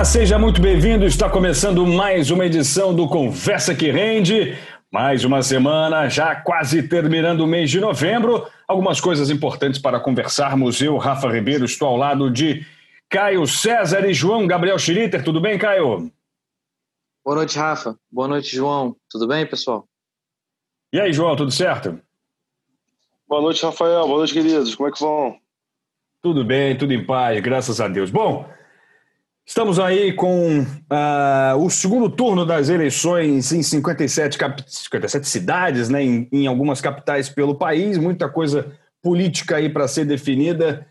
Olá, seja muito bem-vindo. Está começando mais uma edição do Conversa que Rende. Mais uma semana, já quase terminando o mês de novembro. Algumas coisas importantes para conversarmos. Eu, Rafa Ribeiro, estou ao lado de Caio César e João Gabriel Schlitter. Tudo bem, Caio? Boa noite, Rafa. Boa noite, João. Tudo bem, pessoal? E aí, João, tudo certo? Boa noite, Rafael. Boa noite, queridos. Como é que vão? Tudo bem, tudo em paz, graças a Deus. Bom, Estamos aí com uh, o segundo turno das eleições em 57, 57 cidades, né, em, em, algumas capitais pelo país, muita coisa política aí para ser definida.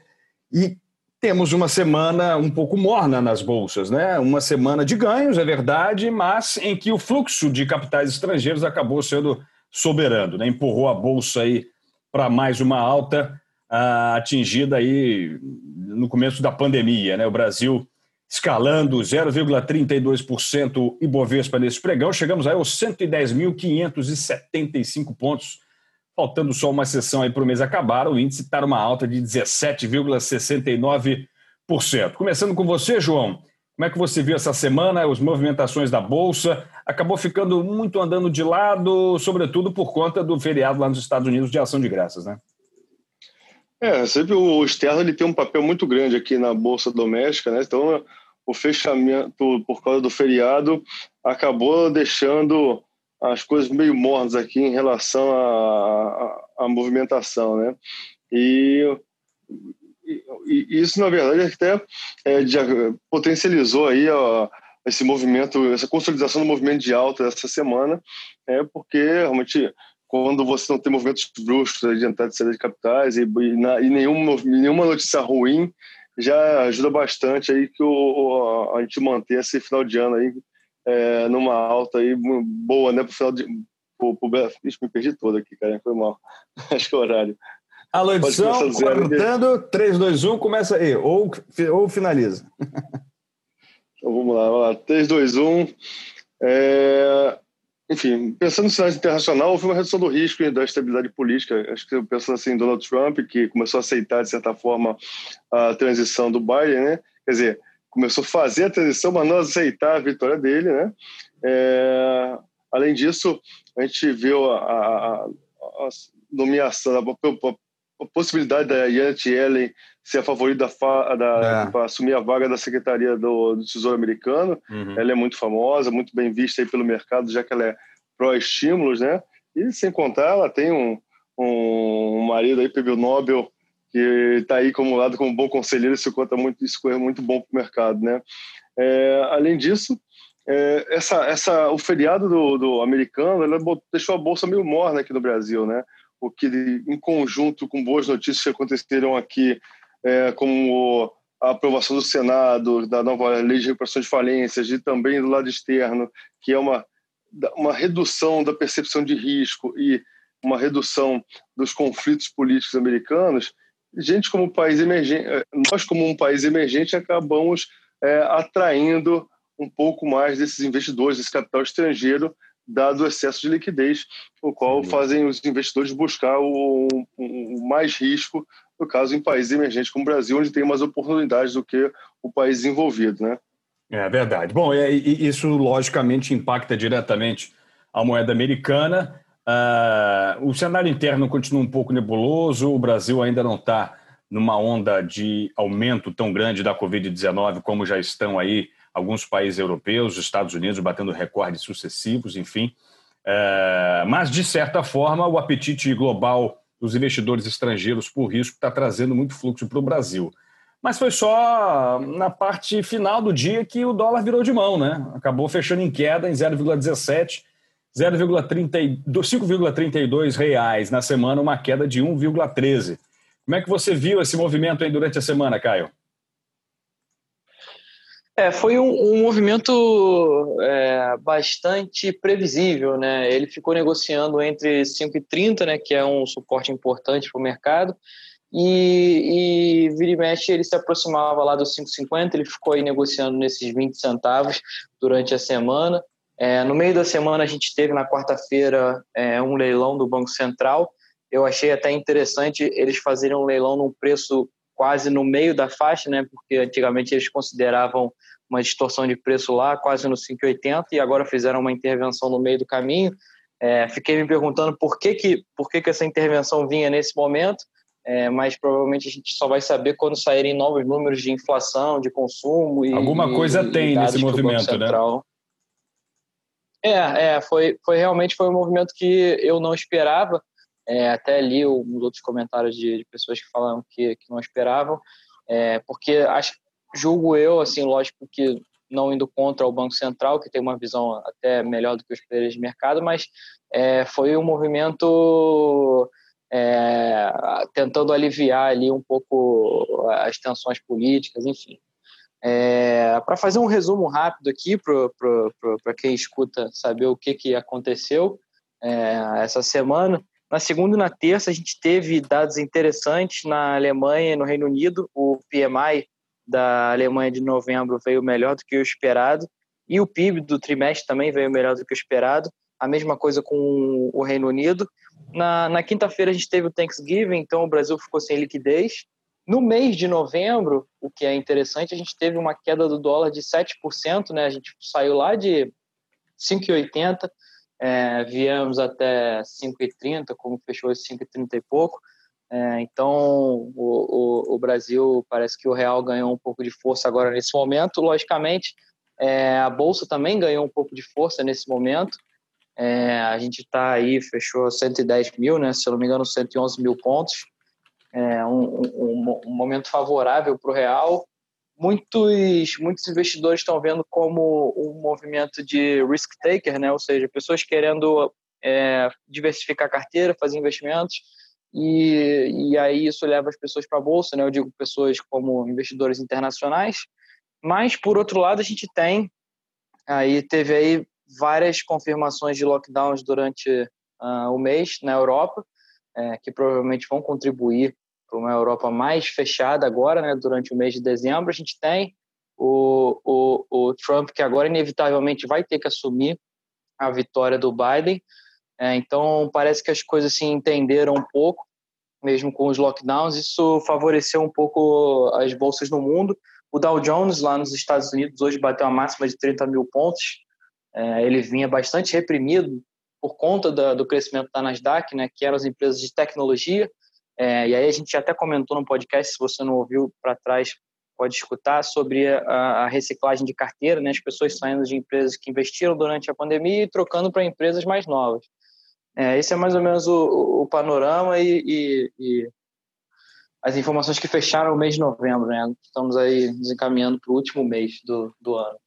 E temos uma semana um pouco morna nas bolsas, né? Uma semana de ganhos, é verdade, mas em que o fluxo de capitais estrangeiros acabou sendo soberano, né? Empurrou a bolsa aí para mais uma alta uh, atingida aí no começo da pandemia, né? O Brasil escalando 0,32% Ibovespa nesse pregão. Chegamos aí aos 110.575 pontos, faltando só uma sessão aí para o mês acabar. O índice está numa alta de 17,69%. Começando com você, João. Como é que você viu essa semana, as movimentações da Bolsa? Acabou ficando muito andando de lado, sobretudo por conta do feriado lá nos Estados Unidos de ação de graças, né? É, sempre o externo ele tem um papel muito grande aqui na bolsa doméstica, né? Então, o fechamento por causa do feriado acabou deixando as coisas meio mornas aqui em relação à, movimentação, né? E, e, isso, na verdade, até é, potencializou aí ó, esse movimento, essa consolidação do movimento de alta dessa semana, é porque realmente quando você não tem movimentos bruscos de entrada de saída de capitais e, e, na, e nenhum, nenhuma notícia ruim já ajuda bastante aí que o, a gente manter esse final de ano aí é, numa alta aí boa, né, pro final de... Pro, pro, ixi, me perdi todo aqui, cara, foi mal. Acho que é o horário. Alô, edição, cortando, 3, 2, 1, começa aí, ou, ou finaliza. Então vamos lá, vamos lá. 3, 2, 1. É, enfim, pensando no cenário internacional, houve uma redução do risco e da estabilidade política. Acho que pensando assim, Donald Trump, que começou a aceitar, de certa forma, a transição do Biden, né? Quer dizer, começou a fazer a transição, mas não aceitar a vitória dele, né? É, além disso, a gente viu a, a, a nomeação, a, a, possibilidade da Janet Yellen ser a favorita da, é. para assumir a vaga da Secretaria do, do Tesouro Americano. Uhum. Ela é muito famosa, muito bem vista aí pelo mercado, já que ela é pró-estímulos, né? E sem contar, ela tem um, um marido aí, prêmio Nobel, que está aí como lado como bom conselheiro, isso conta muito, isso é muito bom para o mercado, né? É, além disso, é, essa, essa, o feriado do, do americano ela deixou a bolsa meio morna aqui no Brasil, né? O que, em conjunto com boas notícias que aconteceram aqui é, como a aprovação do Senado da nova lei de recuperação de falências e também do lado externo, que é uma, uma redução da percepção de risco e uma redução dos conflitos políticos americanos, gente como país emergente, é, nós como um país emergente acabamos é, atraindo um pouco mais desses investidores, desse capital estrangeiro, dado o excesso de liquidez, o qual fazem os investidores buscar o, o mais risco no caso em países emergentes como o Brasil, onde tem mais oportunidades do que o país desenvolvido, né? É verdade. Bom, e isso logicamente impacta diretamente a moeda americana. Uh, o cenário interno continua um pouco nebuloso, o Brasil ainda não está numa onda de aumento tão grande da Covid-19 como já estão aí alguns países europeus, Estados Unidos batendo recordes sucessivos, enfim. Uh, mas, de certa forma, o apetite global dos investidores estrangeiros por risco está trazendo muito fluxo para o Brasil. Mas foi só na parte final do dia que o dólar virou de mão, né? Acabou fechando em queda em 0,17, 5,32 reais na semana, uma queda de 1,13. Como é que você viu esse movimento aí durante a semana, Caio? É, foi um, um movimento é, bastante previsível, né? Ele ficou negociando entre 5,30, né, que é um suporte importante para o mercado, e, e vira e mexe ele se aproximava lá dos 5,50, ele ficou aí negociando nesses 20 centavos durante a semana. É, no meio da semana a gente teve na quarta-feira é, um leilão do Banco Central. Eu achei até interessante eles fazerem um leilão num preço quase no meio da faixa, né? Porque antigamente eles consideravam uma distorção de preço lá, quase no 5,80, e agora fizeram uma intervenção no meio do caminho. É, fiquei me perguntando por que, que, por que, que essa intervenção vinha nesse momento, é, mas provavelmente a gente só vai saber quando saírem novos números de inflação, de consumo e alguma coisa e, tem nesse movimento, né? É, é, foi, foi realmente foi um movimento que eu não esperava. É, até li uns outros comentários de, de pessoas que falaram que, que não esperavam, é, porque acho, julgo eu, assim, lógico que não indo contra o Banco Central, que tem uma visão até melhor do que os players de mercado, mas é, foi um movimento é, tentando aliviar ali um pouco as tensões políticas, enfim. É, para fazer um resumo rápido aqui para quem escuta saber o que, que aconteceu é, essa semana, na segunda e na terça, a gente teve dados interessantes na Alemanha e no Reino Unido. O PMI da Alemanha de novembro veio melhor do que o esperado, e o PIB do trimestre também veio melhor do que o esperado. A mesma coisa com o Reino Unido. Na, na quinta-feira, a gente teve o Thanksgiving, então o Brasil ficou sem liquidez. No mês de novembro, o que é interessante, a gente teve uma queda do dólar de 7%, né? A gente saiu lá de 5,80 é, viemos até 5,30, como fechou 5,30 e pouco. É, então, o, o, o, Brasil parece que o real ganhou um pouco de força agora nesse momento. Logicamente, é, a bolsa também ganhou um pouco de força nesse momento. É, a gente está aí, fechou 110 mil, né? Se eu não me engano, 111 mil pontos. É um, um, um momento favorável para o real muitos, muitos investidores estão vendo como um movimento de risk taker, né? ou seja, pessoas querendo é, diversificar a carteira, fazer investimentos, e, e aí isso leva as pessoas para a bolsa, né? eu digo pessoas como investidores internacionais, mas por outro lado a gente tem, aí teve aí várias confirmações de lockdowns durante uh, o mês na Europa, é, que provavelmente vão contribuir para uma Europa mais fechada agora, né, durante o mês de dezembro. A gente tem o, o, o Trump, que agora inevitavelmente vai ter que assumir a vitória do Biden. É, então, parece que as coisas se entenderam um pouco, mesmo com os lockdowns. Isso favoreceu um pouco as bolsas no mundo. O Dow Jones, lá nos Estados Unidos, hoje bateu a máxima de 30 mil pontos. É, ele vinha bastante reprimido por conta da, do crescimento da Nasdaq, né, que eram as empresas de tecnologia. É, e aí a gente até comentou no podcast, se você não ouviu para trás, pode escutar, sobre a, a, reciclagem de carteira, né? as pessoas saindo de empresas que investiram durante a pandemia e trocando para empresas mais novas. É, esse é mais ou menos o, o panorama e, e, e, as informações que fecharam o mês de novembro. Né? Estamos aí desencaminhando para o último mês do, do ano.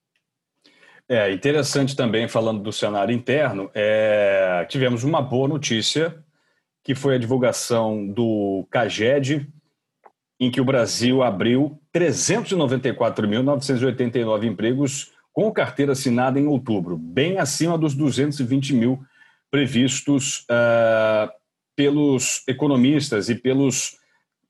É interessante também, falando do cenário interno, é, tivemos uma boa notícia que foi a divulgação do CAGED, em que o Brasil abriu 394.989 empregos com carteira assinada em outubro, bem acima dos 220 mil previstos uh, pelos economistas e pelos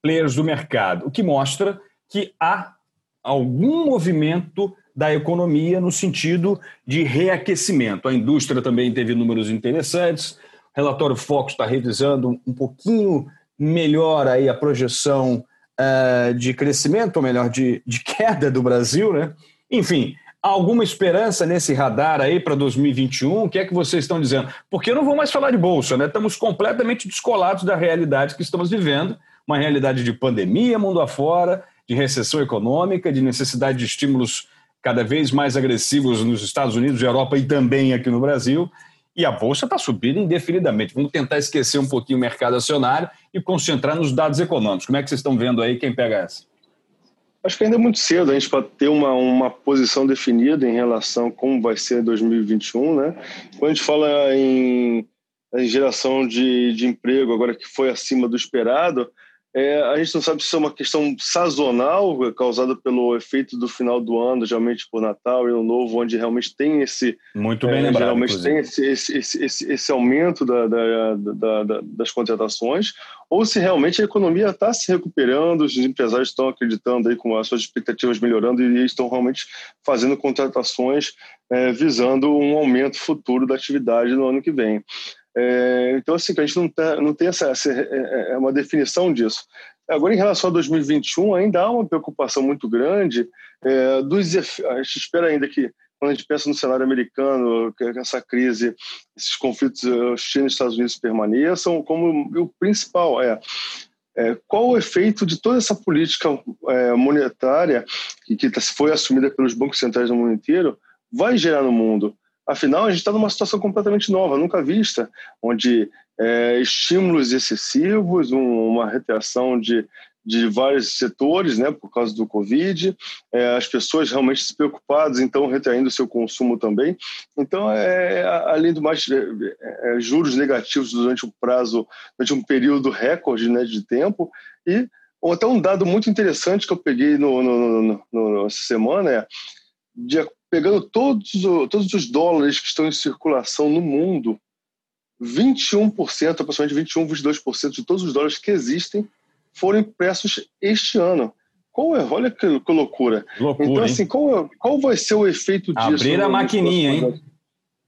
players do mercado, o que mostra que há algum movimento da economia no sentido de reaquecimento. A indústria também teve números interessantes, relatório Fox está revisando um pouquinho melhor aí a projeção uh, de crescimento, ou melhor, de, de queda do Brasil, né? Enfim, alguma esperança nesse radar aí para 2021? O que é que vocês estão dizendo? Porque eu não vou mais falar de bolsa, né? Estamos completamente descolados da realidade que estamos vivendo, uma realidade de pandemia mundo afora, de recessão econômica, de necessidade de estímulos cada vez mais agressivos nos Estados Unidos, Europa e também aqui no Brasil e a bolsa está subindo indefinidamente. Vamos tentar esquecer um pouquinho o mercado acionário e concentrar nos dados econômicos. Como é que vocês estão vendo aí? Quem pega essa? Acho que ainda é muito cedo a gente para ter uma, uma posição definida em relação a como vai ser 2021, né? Quando a gente fala em, em geração de, de emprego agora que foi acima do esperado, é, a gente não sabe se é uma questão sazonal, causada pelo efeito do final do ano, geralmente por Natal e Ano Novo, onde realmente tem esse. Muito bem é, lembrado. Geralmente inclusive. tem esse, esse, esse, esse, aumento da, da, da, das contratações, ou se realmente a economia está se recuperando, os empresários estão acreditando aí com as suas expectativas melhorando e estão realmente fazendo contratações é, visando um aumento futuro da atividade no ano que vem. É, então, assim, a gente não, tá, não tem essa, essa é, é, é uma definição disso. Agora, em relação a 2021, ainda há uma preocupação muito grande é, dos, a gente espera ainda que, quando a gente pensa no cenário americano, que essa crise, esses conflitos eh, China e Estados Unidos permaneçam, como o principal é, é qual o efeito de toda essa política é, monetária que, que foi assumida pelos bancos centrais do mundo inteiro vai gerar no mundo. Afinal, a gente está numa situação completamente nova, nunca vista, onde é, estímulos excessivos, um, uma retração de, de vários setores, né, por causa do Covid, é, as pessoas realmente se preocupadas, então retraindo seu consumo também. Então, é, além do mais, é, é, juros negativos durante um prazo, durante um período recorde né, de tempo, e até um dado muito interessante que eu peguei no, no, no, no essa semana é, de, pegando todos, todos os dólares que estão em circulação no mundo, 21%, aproximadamente 21, 22% de todos os dólares que existem foram impressos este ano. Qual é? Olha que, que loucura. loucura. Então, assim, qual, é, qual vai ser o efeito disso? Abrir a maquininha, hein?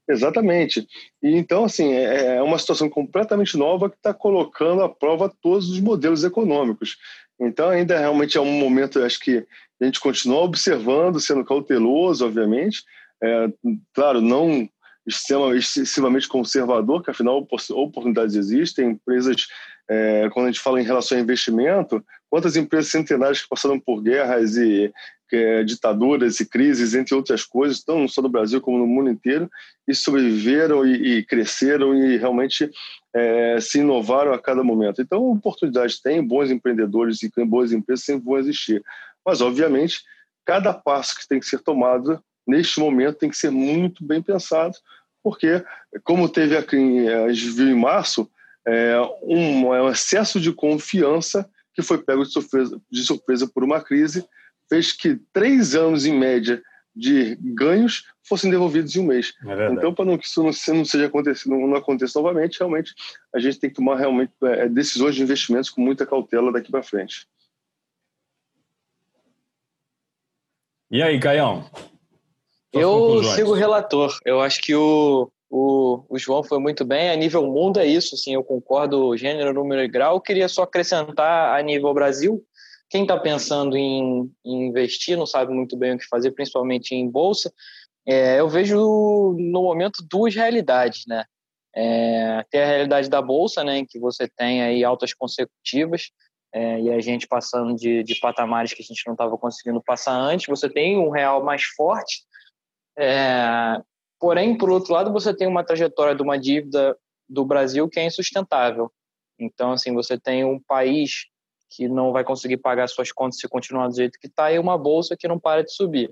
Exatamente. E então, assim, é, é uma situação completamente nova que está colocando à prova todos os modelos econômicos. Então, ainda realmente é um momento, acho que a gente continua observando, sendo cauteloso, obviamente. É, claro, não excessivamente conservador, que afinal oportunidades existem, empresas, é, quando a gente fala em relação a investimento, quantas empresas centenárias que passaram por guerras e é, ditaduras e crises, entre outras coisas, não só no Brasil como no mundo inteiro, e sobreviveram e, e cresceram e realmente é, se inovaram a cada momento. Então, oportunidades tem, bons empreendedores e boas empresas sempre vão existir. Mas, obviamente, cada passo que tem que ser tomado neste momento tem que ser muito bem pensado, porque, como teve aqui, a gente viu em março, é, um, é um excesso de confiança que foi pego de surpresa, de surpresa por uma crise, fez que três anos em média de ganhos fossem devolvidos em um mês. É então, para não que isso não, não seja acontecido, não, não aconteça novamente, realmente a gente tem que tomar realmente é, decisões de investimentos com muita cautela daqui para frente. E aí, Caião? Eu sigo o relator. Eu acho que o, o, o, João foi muito bem. A nível mundo é isso, assim, eu concordo gênero, número e grau. Eu queria só acrescentar a nível Brasil. Quem está pensando em, em, investir, não sabe muito bem o que fazer, principalmente em bolsa, é, eu vejo no momento duas realidades, né? É, tem a realidade da bolsa, né, em que você tem aí altas consecutivas, é, e a gente passando de, de patamares que a gente não estava conseguindo passar antes. Você tem um real mais forte, é, porém, por outro lado, você tem uma trajetória de uma dívida do Brasil que é insustentável. Então, assim, você tem um país que não vai conseguir pagar suas contas se continuar do jeito que está e uma bolsa que não para de subir.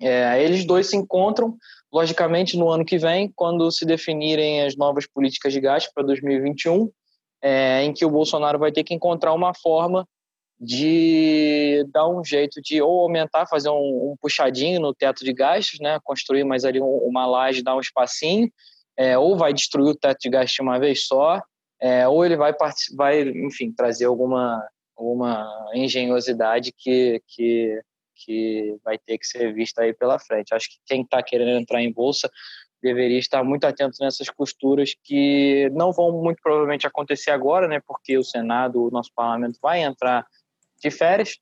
É, eles dois se encontram, logicamente, no ano que vem, quando se definirem as novas políticas de gasto para 2021, é, em que o Bolsonaro vai ter que encontrar uma forma de dar um jeito de ou aumentar, fazer um, um puxadinho no teto de gastos, né, construir mais ali uma laje, dar um espacinho, é, ou vai destruir o teto de gastos de uma vez só, é, ou ele vai, vai, enfim, trazer alguma, alguma engenhosidade que, que, que vai ter que ser vista aí pela frente. Acho que quem está querendo entrar em bolsa deveria estar muito atento nessas costuras que não vão muito provavelmente acontecer agora, né, porque o Senado, o nosso parlamento vai entrar de férias,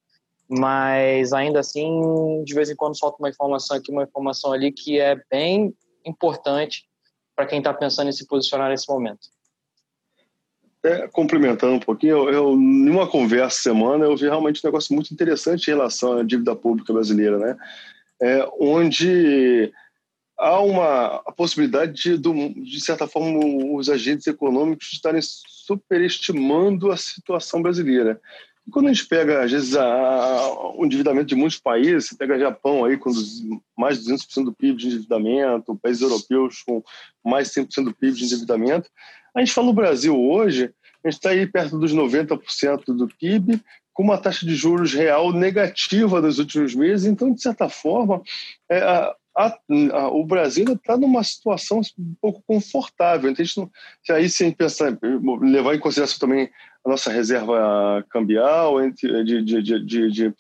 mas ainda assim, de vez em quando solta uma informação aqui, uma informação ali que é bem importante para quem está pensando em se posicionar nesse momento. É, complementando um pouquinho, eu, eu, conversa semana eu vi realmente um negócio muito interessante em relação à dívida pública brasileira, né? É, onde há uma a possibilidade de, de certa forma, os agentes econômicos estarem superestimando a situação brasileira. E quando a gente pega, às vezes, a, o endividamento de muitos países, você pega Japão aí com mais de 200% do PIB de endividamento, países europeus com mais de 100% do PIB de endividamento, a gente fala no Brasil hoje, a gente está aí perto dos 90% do PIB, com uma taxa de juros real negativa nos últimos meses, então, de certa forma, é, a, a, a, o Brasil está numa situação um pouco confortável. Então, a gente não, aí, sem pensar, levar em consideração também a nossa reserva cambial, de, de, de,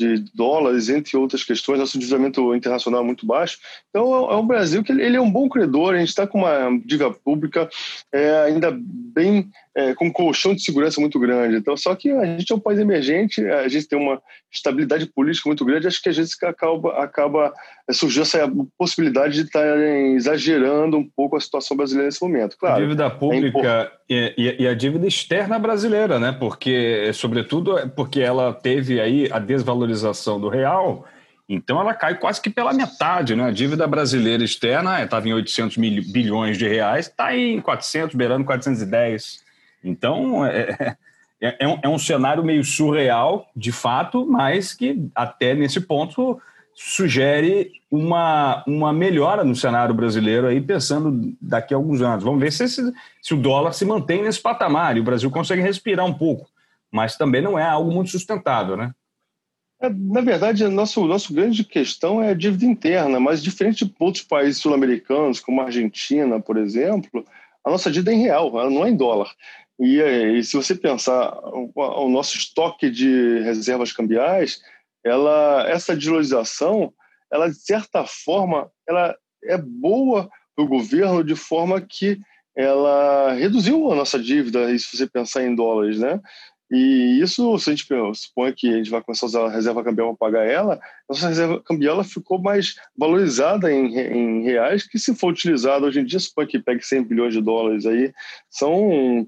de, dólares, entre outras questões, nosso endividamento internacional é muito baixo. Então, é um Brasil que ele é um bom credor, a gente está com uma dívida pública é, ainda bem é, com um colchão de segurança muito grande. Então, só que a gente é um país emergente, a gente tem uma estabilidade política muito grande, acho que às vezes acaba, acaba é, surgiu essa possibilidade de estarem exagerando um pouco a situação brasileira nesse momento. Claro, a dívida é pública é e, e, a dívida externa brasileira, né? Porque, sobretudo, porque ela teve aí a desvalorização do real. Então ela cai quase que pela metade, né? A dívida brasileira externa estava em 800 mil, bilhões de reais, está em 400, beirando 410. Então, é, é, é, um, é um cenário meio surreal, de fato, mas que até nesse ponto sugere uma, uma melhora no cenário brasileiro aí, pensando daqui a alguns anos. Vamos ver se, esse, se o dólar se mantém nesse patamar e o Brasil consegue respirar um pouco, mas também não é algo muito sustentável, né? É, na verdade, a nossa grande questão é a dívida interna, mas diferente de outros países sul-americanos, como a Argentina, por exemplo, a nossa dívida é em real, ela não é em dólar. E, e se você pensar o, o, nosso estoque de reservas cambiais, ela, essa desvalorização, ela de certa forma, ela é boa para o governo de forma que ela reduziu a nossa dívida, se você pensar em dólares, né? E isso, se a gente supõe que a gente vai começar a usar a reserva cambial para pagar ela, nossa reserva cambial ela ficou mais valorizada em, em reais, que se for utilizada hoje em dia, supõe que pegue 100 bilhões de dólares aí, são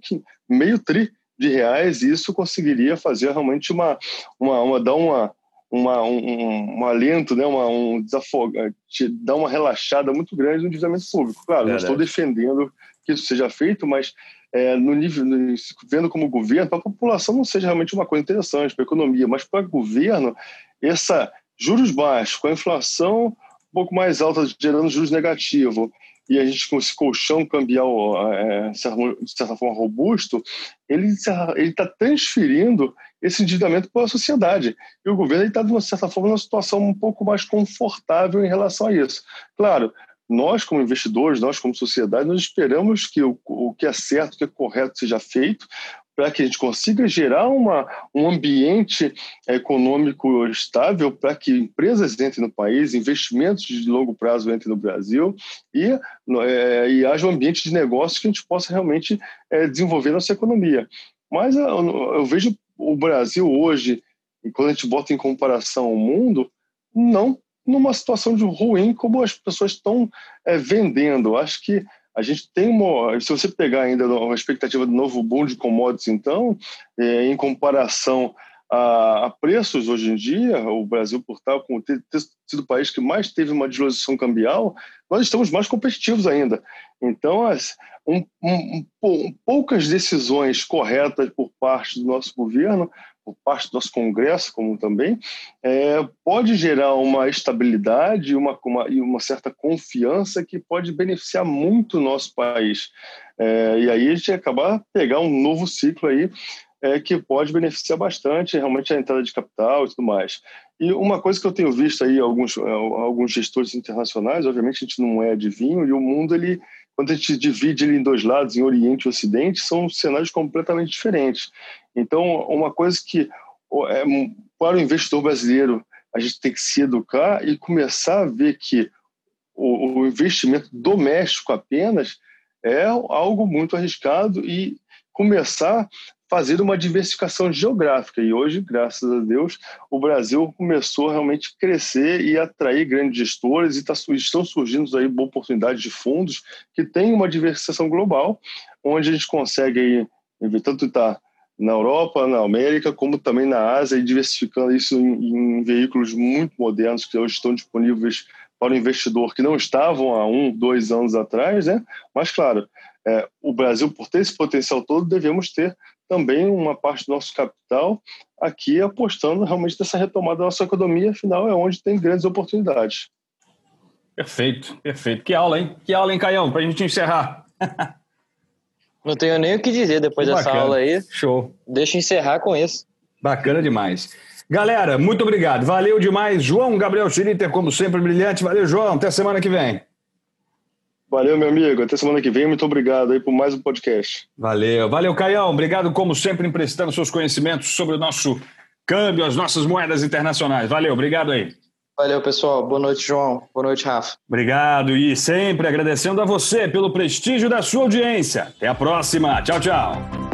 meio tri de reais, e isso conseguiria fazer realmente uma, uma, uma dar uma, uma, um, um alento, né, uma, um desafoga, te dar uma relaxada muito grande no endividamento público. Claro, não estou defendendo que isso seja feito, mas é, no nível, vendo como governo, para a população não seja realmente uma coisa interessante para a economia, mas para o governo, essa juros baixos, com a inflação um pouco mais alta, gerando juros negativos, e a gente com esse colchão cambial, é, de certa forma, robusto, ele está transferindo esse endividamento para a sociedade. E o governo está, de certa forma, numa situação um pouco mais confortável em relação a isso. Claro, nós, como investidores, nós, como sociedade, nós esperamos que o, o que é certo, o que é correto seja feito, para que a gente consiga gerar uma, um ambiente econômico estável para que empresas entrem no país, investimentos de longo prazo entrem no Brasil e, é, e haja um ambiente de negócio que a gente possa realmente é, desenvolver nossa economia. Mas eu, eu vejo o Brasil hoje, quando a gente bota em comparação ao mundo, não numa situação de ruim como as pessoas estão é, vendendo. Acho que a gente tem uma. Se você pegar ainda uma expectativa de novo boom de commodities, então, é, em comparação a, a, preços hoje em dia, o Brasil, por tal, como ter, ter sido o país que mais teve uma desvalorização cambial, nós estamos mais competitivos ainda. Então, as, um, um, poucas decisões corretas por parte do nosso governo por parte do nosso Congresso, como também, é, pode gerar uma estabilidade uma, uma, e uma certa confiança que pode beneficiar muito o nosso país. É, e aí a gente acabar pegar um novo ciclo aí é, que pode beneficiar bastante realmente a entrada de capital e tudo mais. E uma coisa que eu tenho visto aí alguns é, alguns gestores internacionais, obviamente a gente não é adivinho e o mundo ele quando a gente divide ele em dois lados, em Oriente e Ocidente, são cenários completamente diferentes. Então, uma coisa que é, para o investidor brasileiro a gente tem que se educar e começar a ver que o, o investimento doméstico apenas é algo muito arriscado e começar fazer uma diversificação geográfica. E hoje, graças a Deus, o Brasil começou realmente a crescer e atrair grandes gestores e tá, estão surgindo aí oportunidades de fundos que têm uma diversificação global, onde a gente consegue aí, tanto estar na Europa, na América, como também na Ásia, e diversificando isso em, em veículos muito modernos que hoje estão disponíveis para o investidor que não estavam há um, dois anos atrás, né? Mas, claro, é, o Brasil, por ter esse potencial todo, devemos ter também uma parte do nosso capital aqui apostando realmente nessa retomada da nossa economia, afinal é onde tem grandes oportunidades. Perfeito, perfeito. Que aula, hein? Que aula, hein, Caião, para a gente encerrar. Não tenho nem o que dizer depois que dessa bacana. aula aí. Show. Deixa eu encerrar com isso. Bacana demais. Galera, muito obrigado. Valeu demais. João Gabriel Schlitter, como sempre, brilhante. Valeu, João. Até semana que vem. Valeu, meu amigo. Até semana que vem. Muito obrigado aí por mais um podcast. Valeu. Valeu, Caião. Obrigado, como sempre, emprestando seus conhecimentos sobre o nosso câmbio, as nossas moedas internacionais. Valeu, obrigado aí. Valeu, pessoal. Boa noite, João. Boa noite, Rafa. Obrigado e sempre agradecendo a você pelo prestígio da sua audiência. Até a próxima. Tchau, tchau.